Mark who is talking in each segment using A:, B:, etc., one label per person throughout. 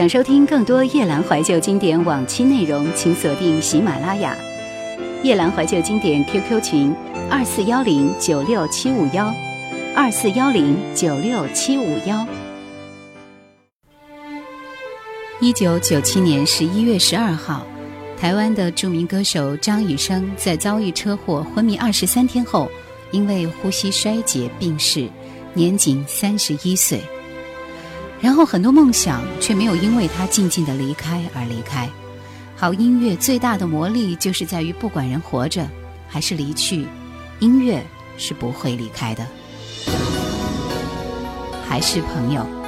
A: 想收听更多夜兰怀旧经典往期内容，请锁定喜马拉雅。夜兰怀旧经典 QQ 群：二四幺零九六七五幺，二四幺零九六七五幺。一九九七年十一月十二号，台湾的著名歌手张雨生在遭遇车祸昏迷二十三天后，因为呼吸衰竭病逝，年仅三十一岁。然后很多梦想却没有因为他静静的离开而离开。好音乐最大的魔力就是在于，不管人活着还是离去，音乐是不会离开的。还是朋友。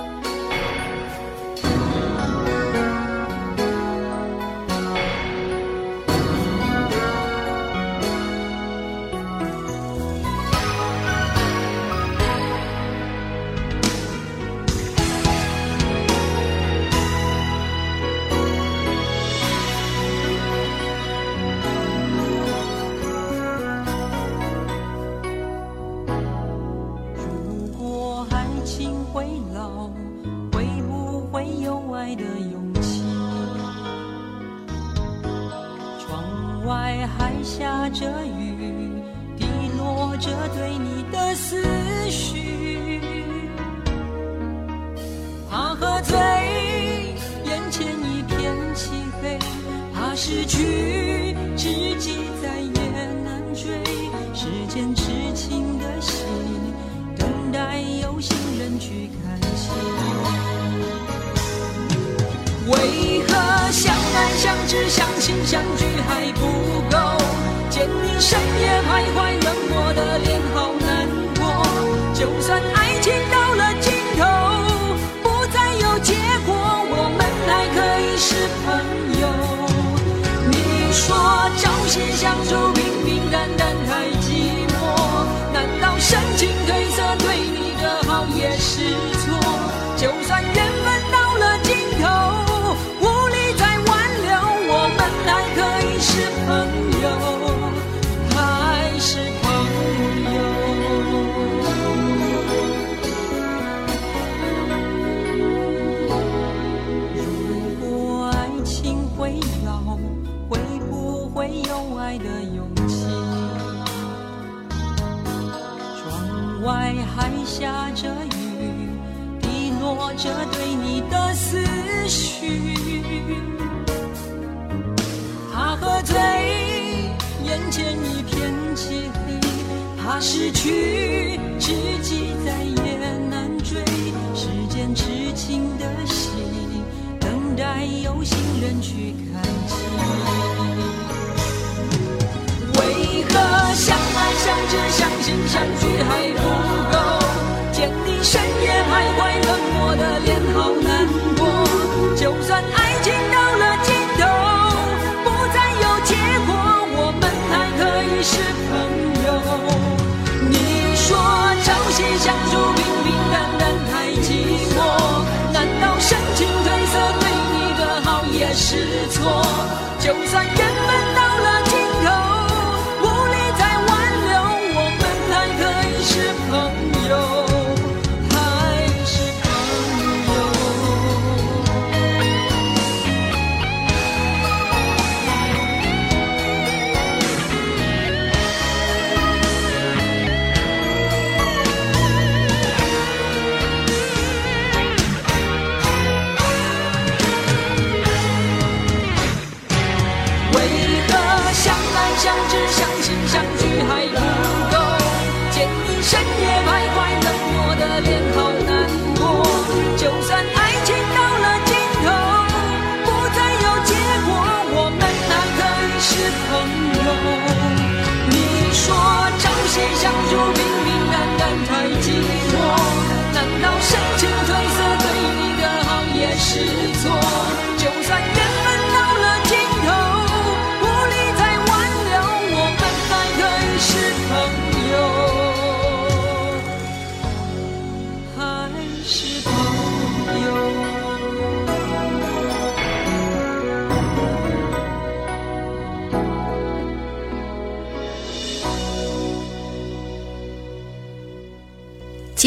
B: 是错？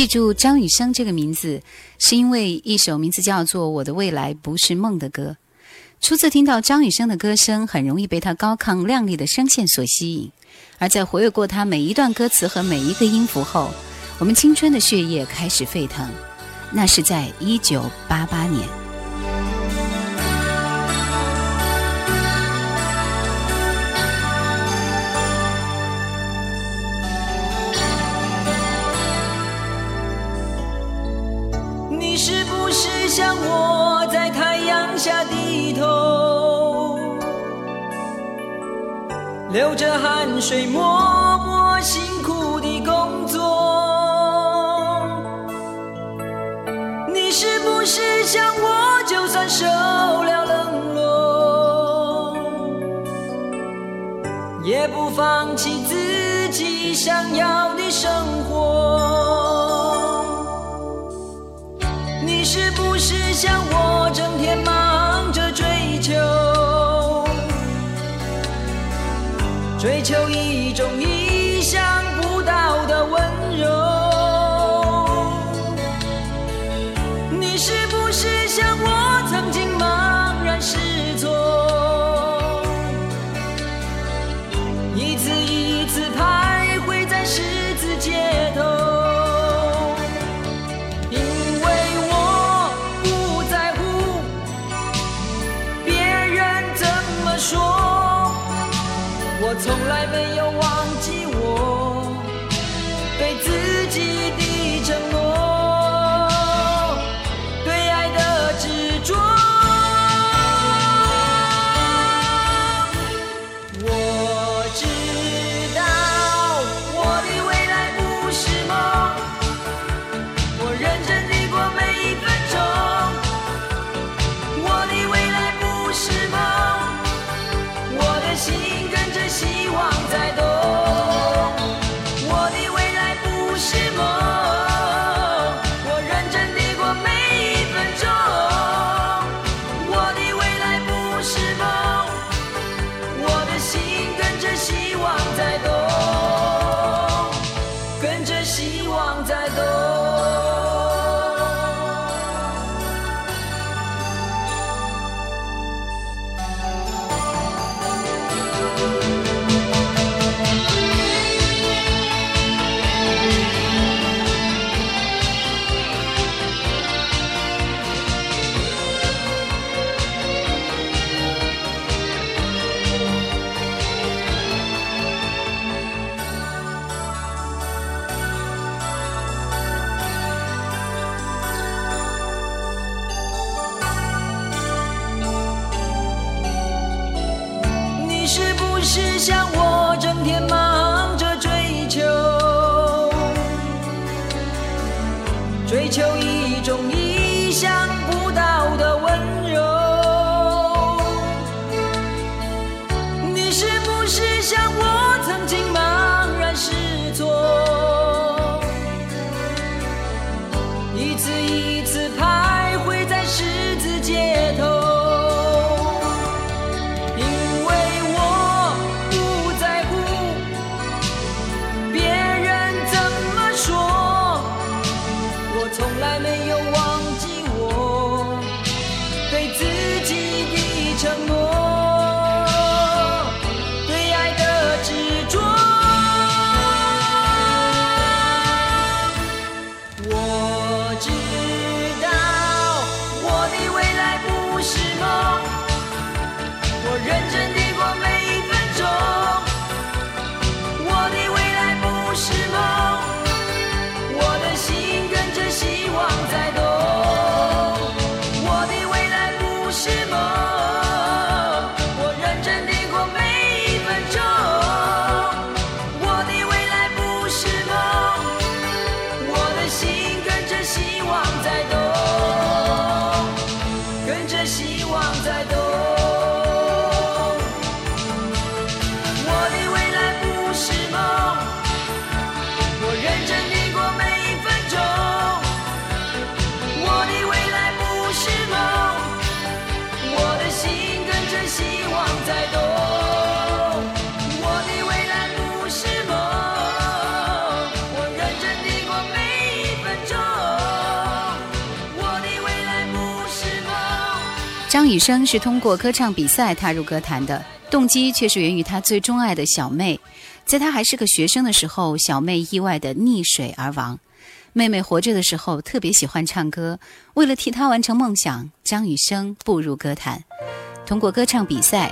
C: 记住张雨生这个名字，是因为一首名字叫做《我的未来不是梦》的歌。初次听到张雨生的歌声，很容易被他高亢亮丽的声线所吸引。而在活跃过他每一段歌词和每一个音符后，我们青春的血液开始沸腾。那是在一九八八年。
A: 下低头流着汗水，默默辛苦的工作。你是不是像我，就算受了冷落，也不放弃自己想要的生活？你是不是像我，
C: 张雨生是通过歌唱比赛踏入歌坛的，动机却是源于他最钟爱的小妹。在他还是个学生的时候，小妹意外的溺水而亡。妹妹活着的时候特别喜欢唱歌，为了替她完成梦想，张雨生步入歌坛。通过歌唱比赛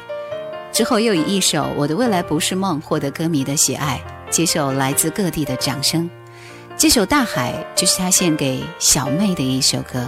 C: 之后，又以一首《我的未来不是梦》获得歌迷的喜爱，接受来自各地的掌声。这首《大海》就是他献给小妹的一首歌。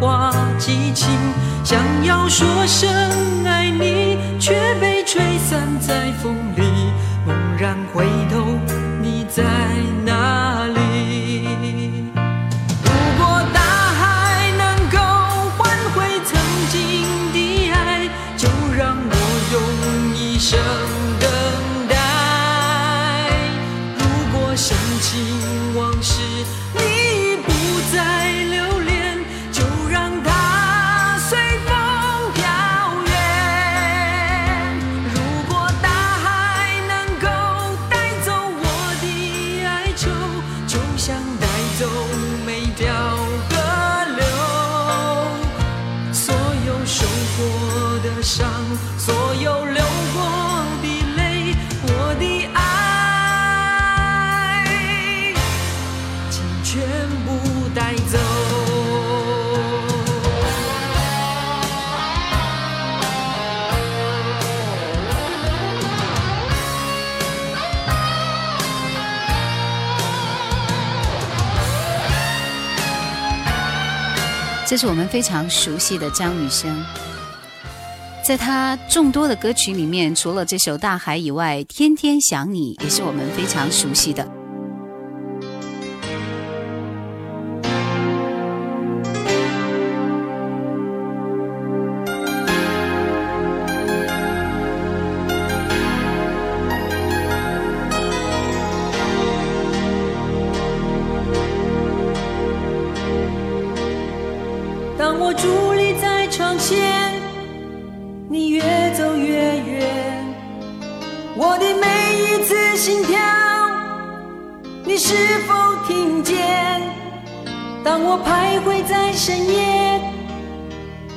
A: 话激情。想要说声爱你，却被吹散在风里。猛然回头，你在
C: 这是我们非常熟悉的张雨生，在他众多的歌曲里面，除了这首《大海》以外，《天天想你》也是我们非常熟悉的。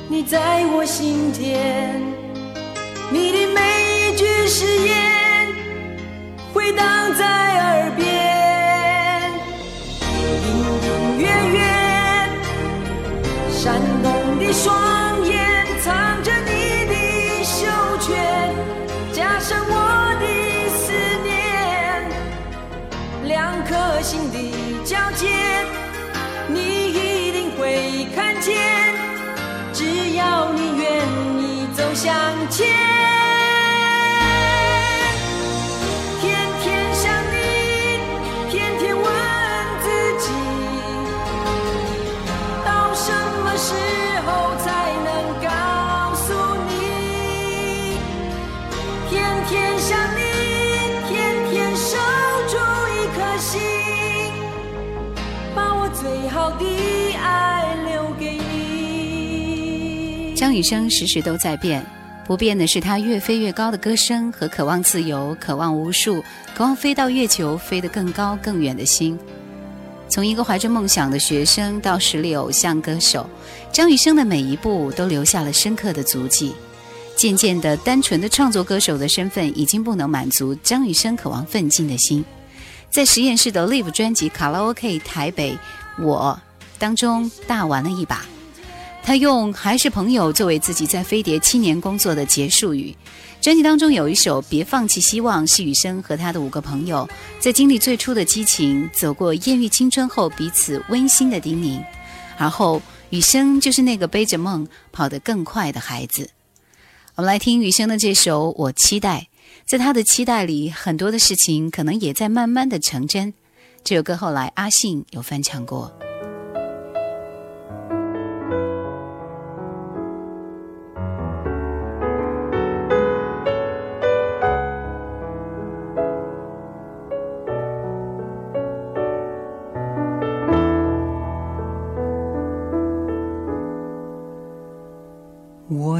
A: 你在我心田，你的每一句誓言回荡在耳边，隐隐约约。向前，
C: 张雨生时时都在变，不变的是他越飞越高的歌声和渴望自由、渴望无数、渴望飞到月球、飞得更高更远的心。从一个怀着梦想的学生到实力偶像歌手，张雨生的每一步都留下了深刻的足迹。渐渐的，单纯的创作歌手的身份已经不能满足张雨生渴望奋进的心。在实验室的 Live 专辑《卡拉 OK 台北我》当中大玩了一把。他用“还是朋友”作为自己在飞碟七年工作的结束语。专辑当中有一首《别放弃希望》，是雨生和他的五个朋友在经历最初的激情、走过艳遇青春后彼此温馨的叮咛。而后，雨生就是那个背着梦跑得更快的孩子。我们来听雨生的这首《我期待》，在他的期待里，很多的事情可能也在慢慢的成真。这首歌后来阿信有翻唱过。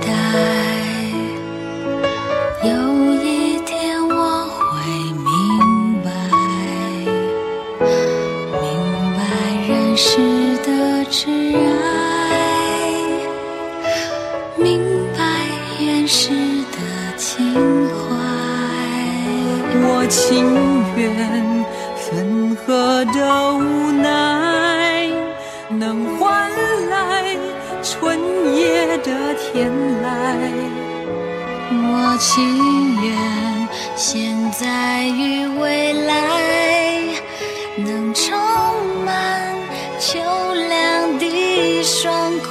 D: 待。
A: 永远分合的无奈，能换来春夜的天籁。
E: 我情愿现在与未来能充满秋凉的双。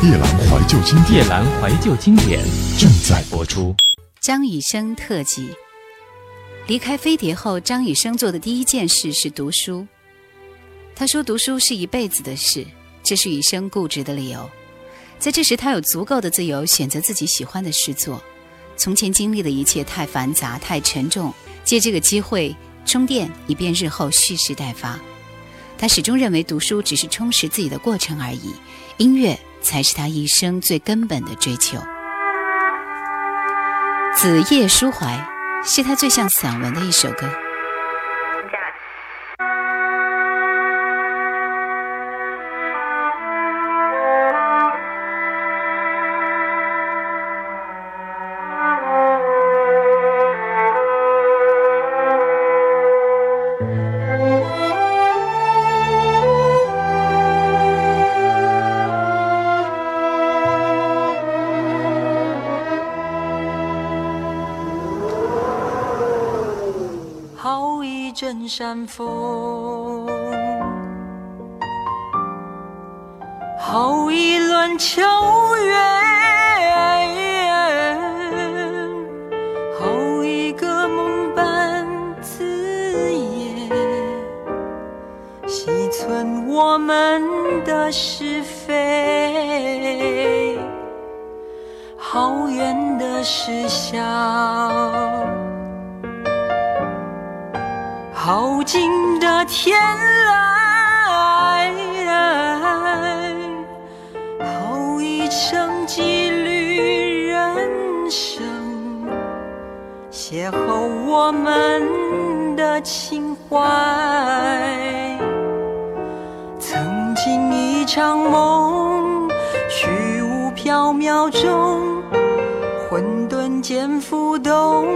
F: 夜阑怀旧经典，
G: 夜阑怀旧经典
F: 正在播出。
C: 张雨生特辑，离开飞碟后，张雨生做的第一件事是读书。他说：“读书是一辈子的事，这是雨生固执的理由。在这时，他有足够的自由选择自己喜欢的事做。从前经历的一切太繁杂、太沉重，借这个机会充电，以便日后蓄势待发。他始终认为读书只是充实自己的过程而已，音乐才是他一生最根本的追求。”《子夜抒怀》是他最像散文的一首歌。
A: 山峰，好一轮秋月，好一个梦伴子夜，细存我们的是非，好远的是笑。好近的天籁，好一程几缕人生，邂逅我们的情怀。曾经一场梦，虚无缥缈中。混沌间浮动，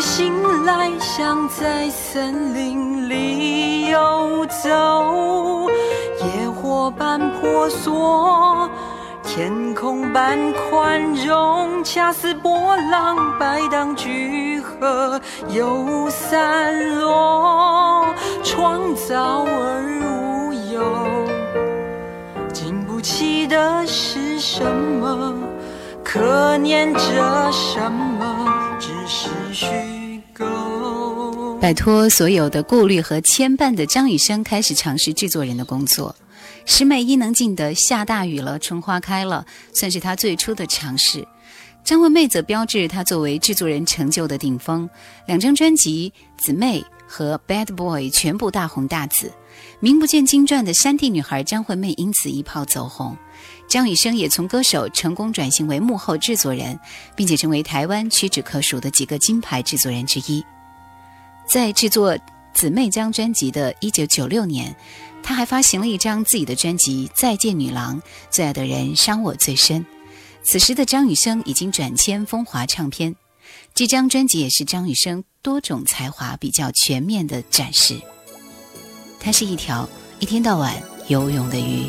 A: 醒来，像在森林里游走。野火般婆娑，天空般宽容，恰似波浪摆荡聚合又散落，创造而无有。经不起的是什么？可念着什么？只是虚构。
C: 摆脱所有的顾虑和牵绊的张雨生开始尝试制作人的工作。石美伊能静的《下大雨了，春花开了》算是他最初的尝试。张惠妹则标志他作为制作人成就的顶峰。两张专辑《姊妹》和《Bad Boy》全部大红大紫。名不见经传的山地女孩张惠妹因此一炮走红。张雨生也从歌手成功转型为幕后制作人，并且成为台湾屈指可数的几个金牌制作人之一。在制作《姊妹》张专辑的一九九六年，他还发行了一张自己的专辑《再见女郎》，最爱的人伤我最深。此时的张雨生已经转签风华唱片，这张专辑也是张雨生多种才华比较全面的展示。他是一条一天到晚游泳的鱼。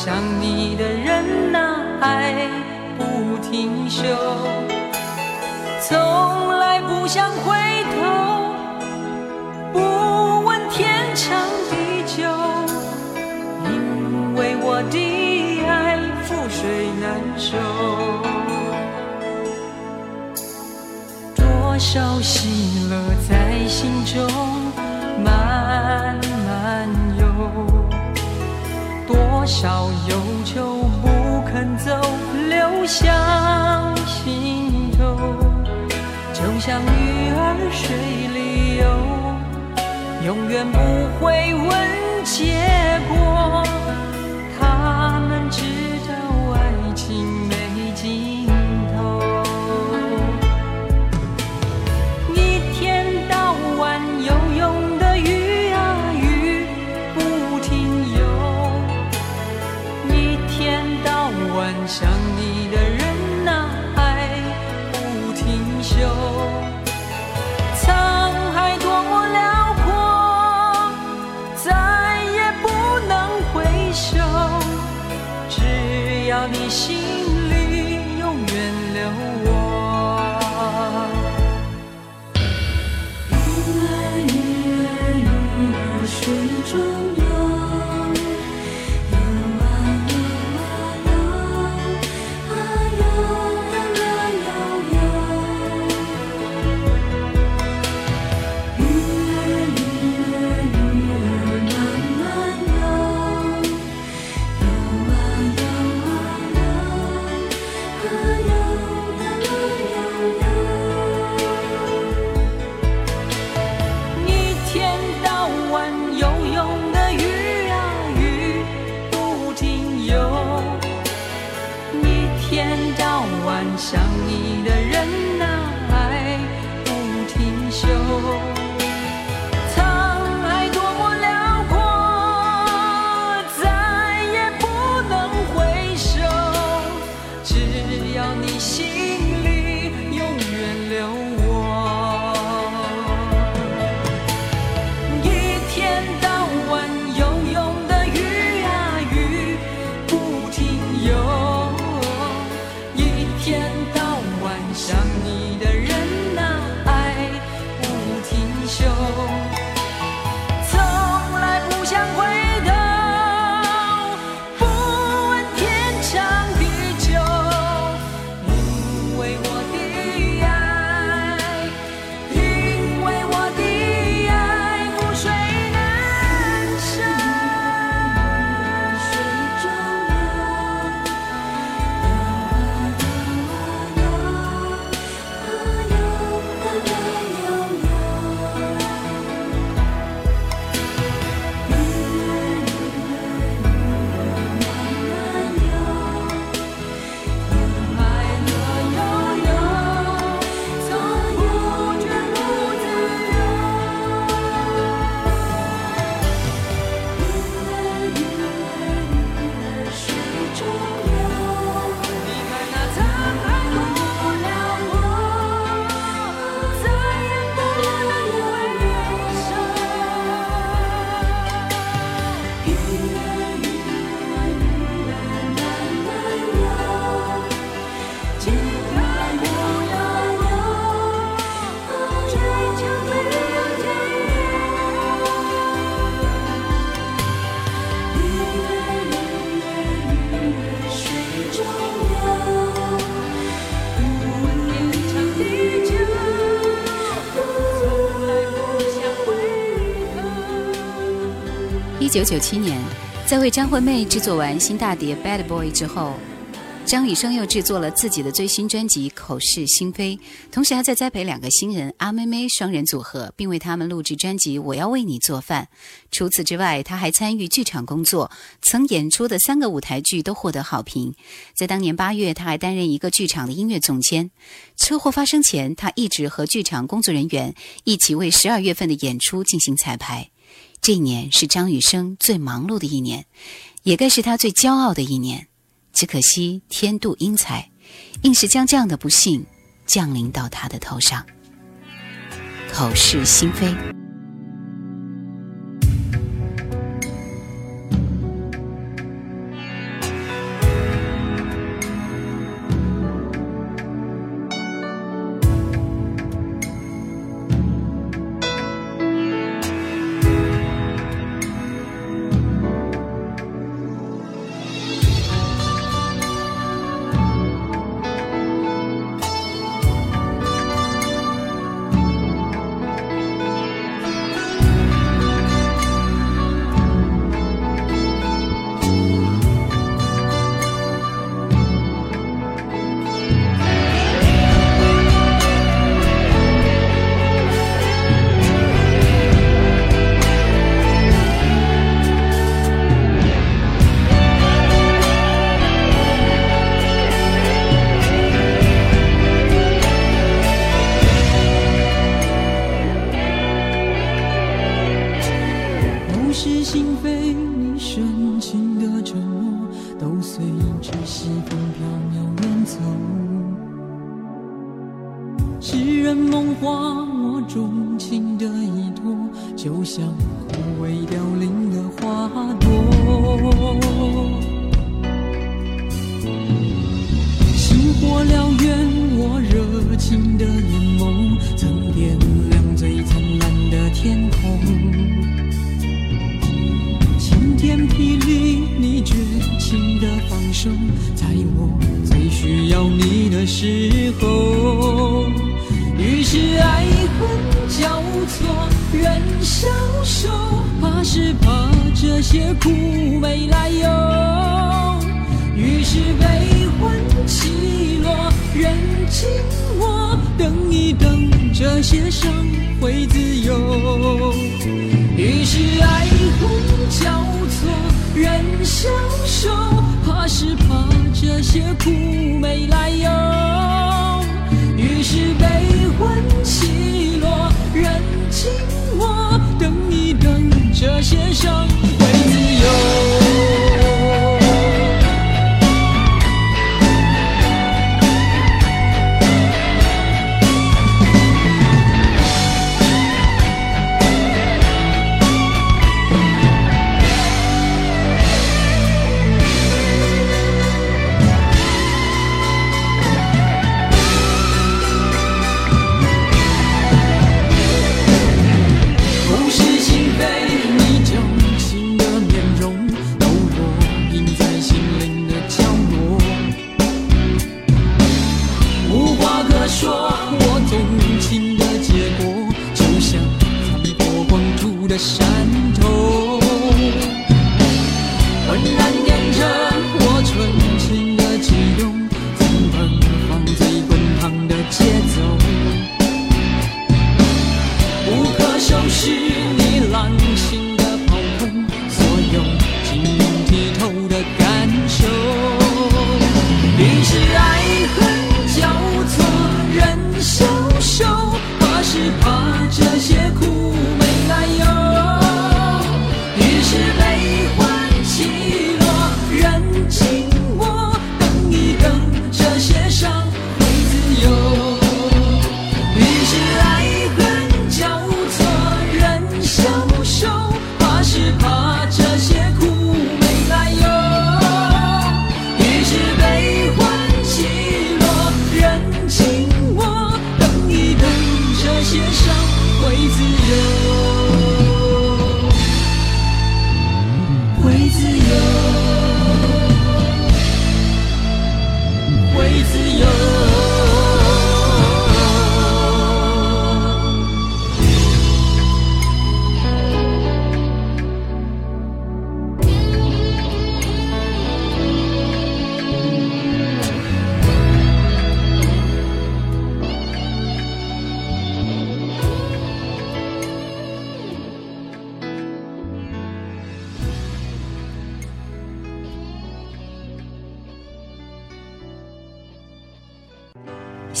A: 想你的人呐爱不停休，从来不想回头，不问天长地久，因为我的爱覆水难收。多少喜乐在心中少忧愁不肯走，留向心头，就像鱼儿水里游，永远不会问结果。
C: 九九七年，在为张惠妹制作完新大碟《Bad Boy》之后，张雨生又制作了自己的最新专辑《口是心非》，同时还在栽培两个新人阿妹妹双人组合，并为他们录制专辑《我要为你做饭》。除此之外，他还参与剧场工作，曾演出的三个舞台剧都获得好评。在当年八月，他还担任一个剧场的音乐总监。车祸发生前，他一直和剧场工作人员一起为十二月份的演出进行彩排。这一年是张雨生最忙碌的一年，也该是他最骄傲的一年。只可惜天妒英才，硬是将这样的不幸降临到他的头上。口是心非。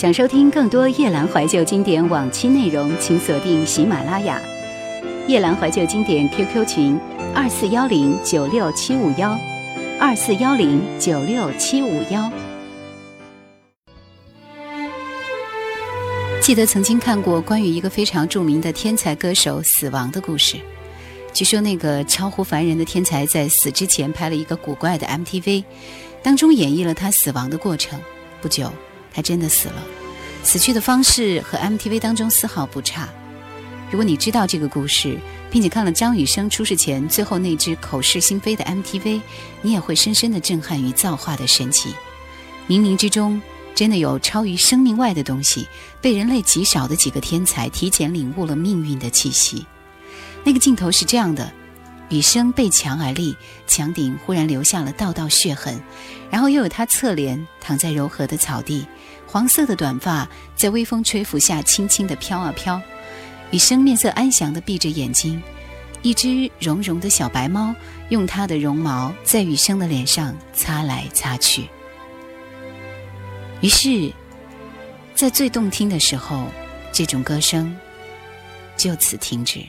C: 想收听更多夜兰怀旧经典往期内容，请锁定喜马拉雅。夜兰怀旧经典 QQ 群：二四幺零九六七五幺，二四幺零九六七五幺。记得曾经看过关于一个非常著名的天才歌手死亡的故事。据说那个超乎凡人的天才在死之前拍了一个古怪的 MTV，当中演绎了他死亡的过程。不久，他真的死了，死去的方式和 MTV 当中丝毫不差。如果你知道这个故事，并且看了张雨生出事前最后那支口是心非的 MTV，你也会深深的震撼于造化的神奇。冥冥之中，真的有超于生命外的东西，被人类极少的几个天才提前领悟了命运的气息。那个镜头是这样的：雨生背墙而立，墙顶忽然留下了道道血痕，然后又有他侧脸躺在柔和的草地，黄色的短发在微风吹拂下轻轻地飘啊飘。雨生面色安详地闭着眼睛，一只绒绒的小白猫用它的绒毛在雨生的脸上擦来擦去。于是，在最动听的时候，这种歌声就此停止。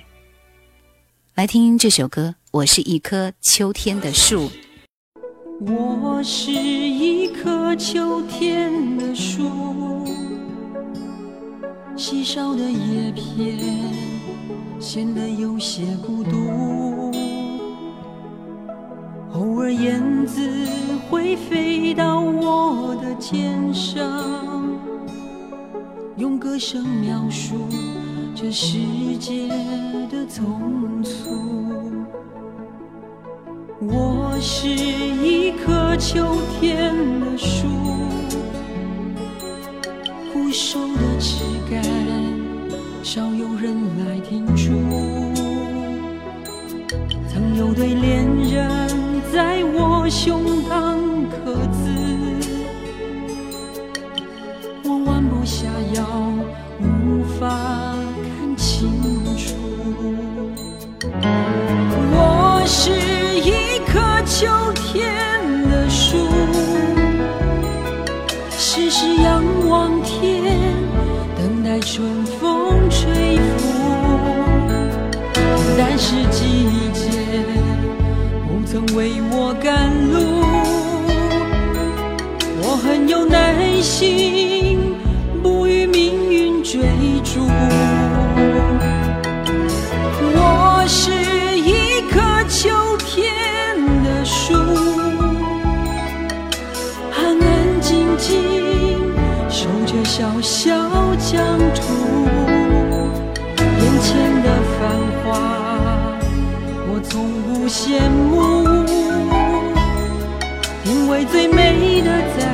C: 来听这首歌，我是一棵秋天的树。
A: 我是一棵秋天的树，稀少的叶片显得有些孤独。偶尔燕子会飞到我的肩上，用歌声描述这世界的匆促。我是一棵秋天的树，枯瘦的枝干，少有人来停驻。曾有对恋人在我胸为我赶路，我很有耐心，不与命运追逐。我是一棵秋天的树，安安静静守着小小疆土。羡慕，因为最美的在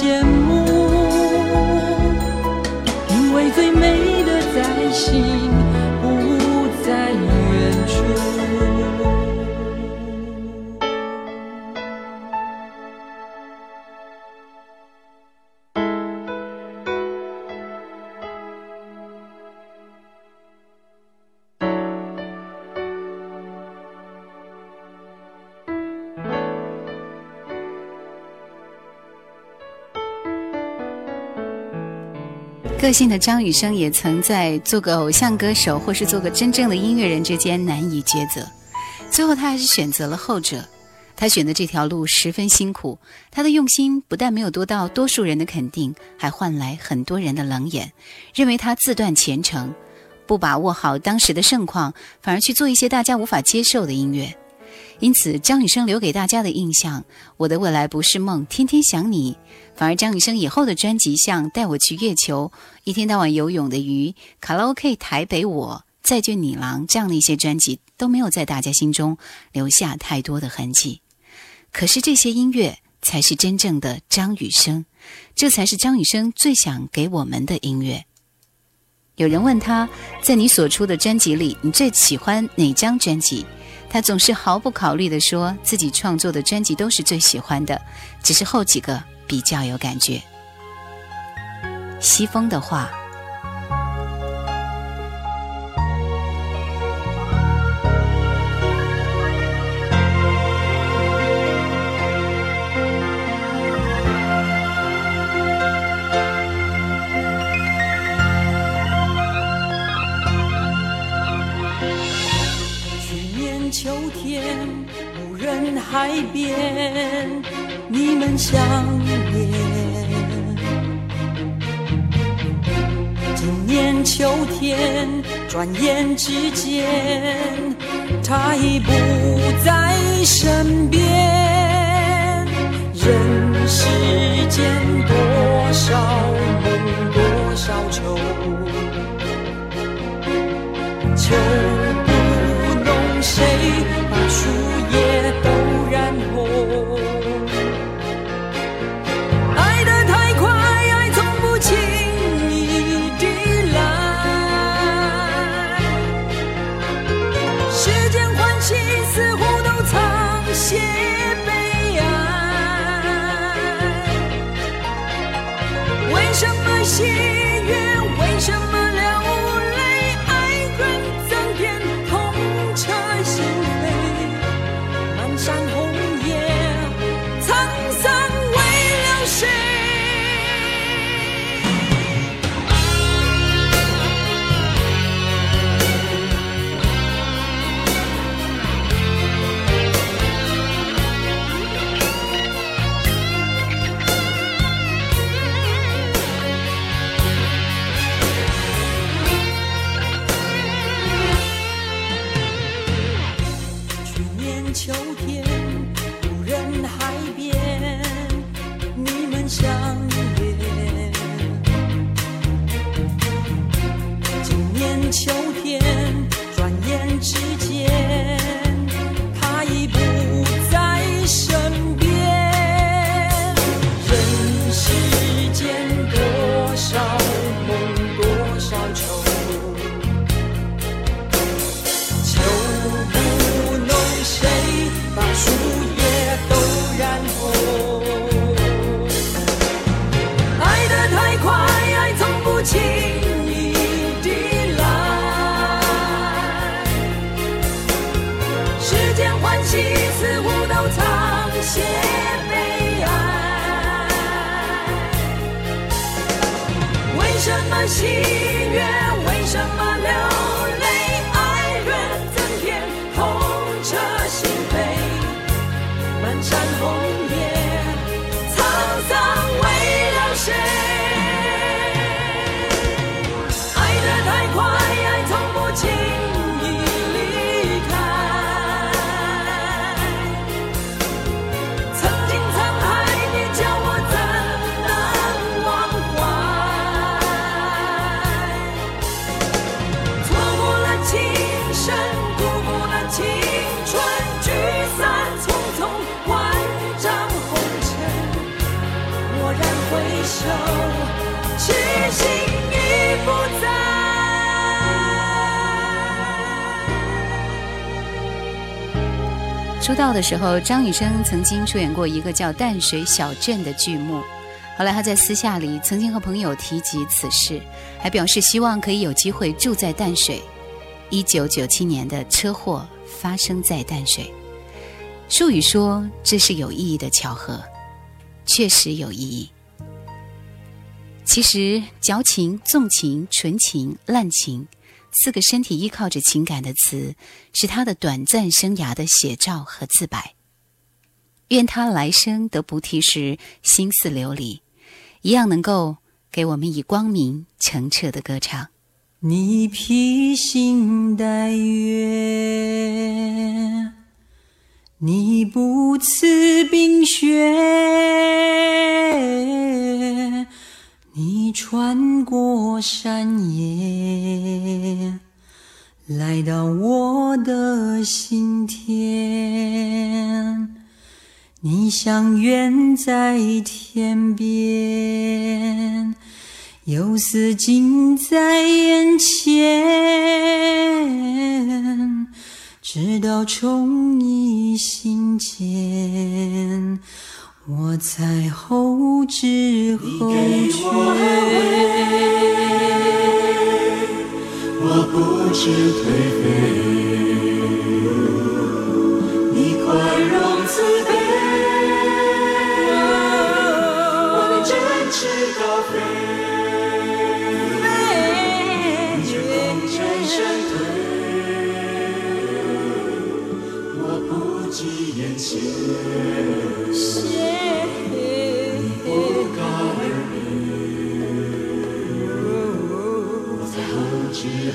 A: 不
C: 个性的张雨生也曾在做个偶像歌手或是做个真正的音乐人之间难以抉择，最后他还是选择了后者。他选的这条路十分辛苦，他的用心不但没有得到多数人的肯定，还换来很多人的冷眼，认为他自断前程，不把握好当时的盛况，反而去做一些大家无法接受的音乐。因此，张雨生留给大家的印象，《我的未来不是梦》，天天想你。反而，张雨生以后的专辑，像《带我去月球》、《一天到晚游泳的鱼》、《卡拉 OK 台北我》、《再见女郎》这样的一些专辑，都没有在大家心中留下太多的痕迹。可是，这些音乐才是真正的张雨生，这才是张雨生最想给我们的音乐。有人问他，在你所出的专辑里，你最喜欢哪张专辑？他总是毫不考虑地说自己创作的专辑都是最喜欢的，只是后几个比较有感觉。西风的话。
A: 海边，你们相恋。今年秋天，转眼之间，他已不在身边。人世间多少梦，多少愁，秋不懂，谁心。
C: 出道的时候，张雨生曾经出演过一个叫《淡水小镇》的剧目。后来他在私下里曾经和朋友提及此事，还表示希望可以有机会住在淡水。一九九七年的车祸发生在淡水，术语说这是有意义的巧合，确实有意义。其实矫情、纵情、纯情、滥情。四个身体依靠着情感的词，是他的短暂生涯的写照和自白。愿他来生得不提时心似琉璃，一样能够给我们以光明澄澈的歌唱。
A: 你披星戴月，你不辞冰雪。你穿过山野，来到我的心田。你像远在天边，又似近在眼前，直到宠溺心间，我才后知后觉。
H: 我不知颓废，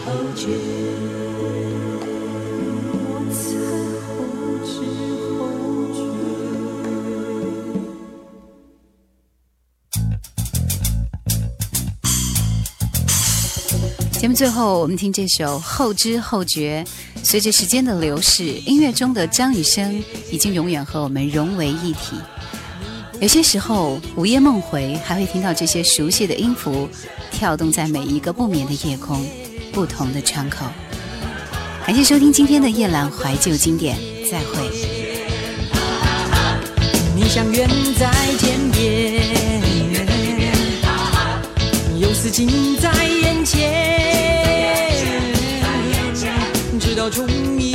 C: 节目最后，我们听这首《后知后觉》。随着时间的流逝，音乐中的张雨生已经永远和我们融为一体。有些时候，午夜梦回，还会听到这些熟悉的音符跳动在每一个不眠的夜空，不同的窗口。感谢收听今天的夜阑怀旧经典，再会。
A: 你像远在天边，又似近在眼前，直到宠溺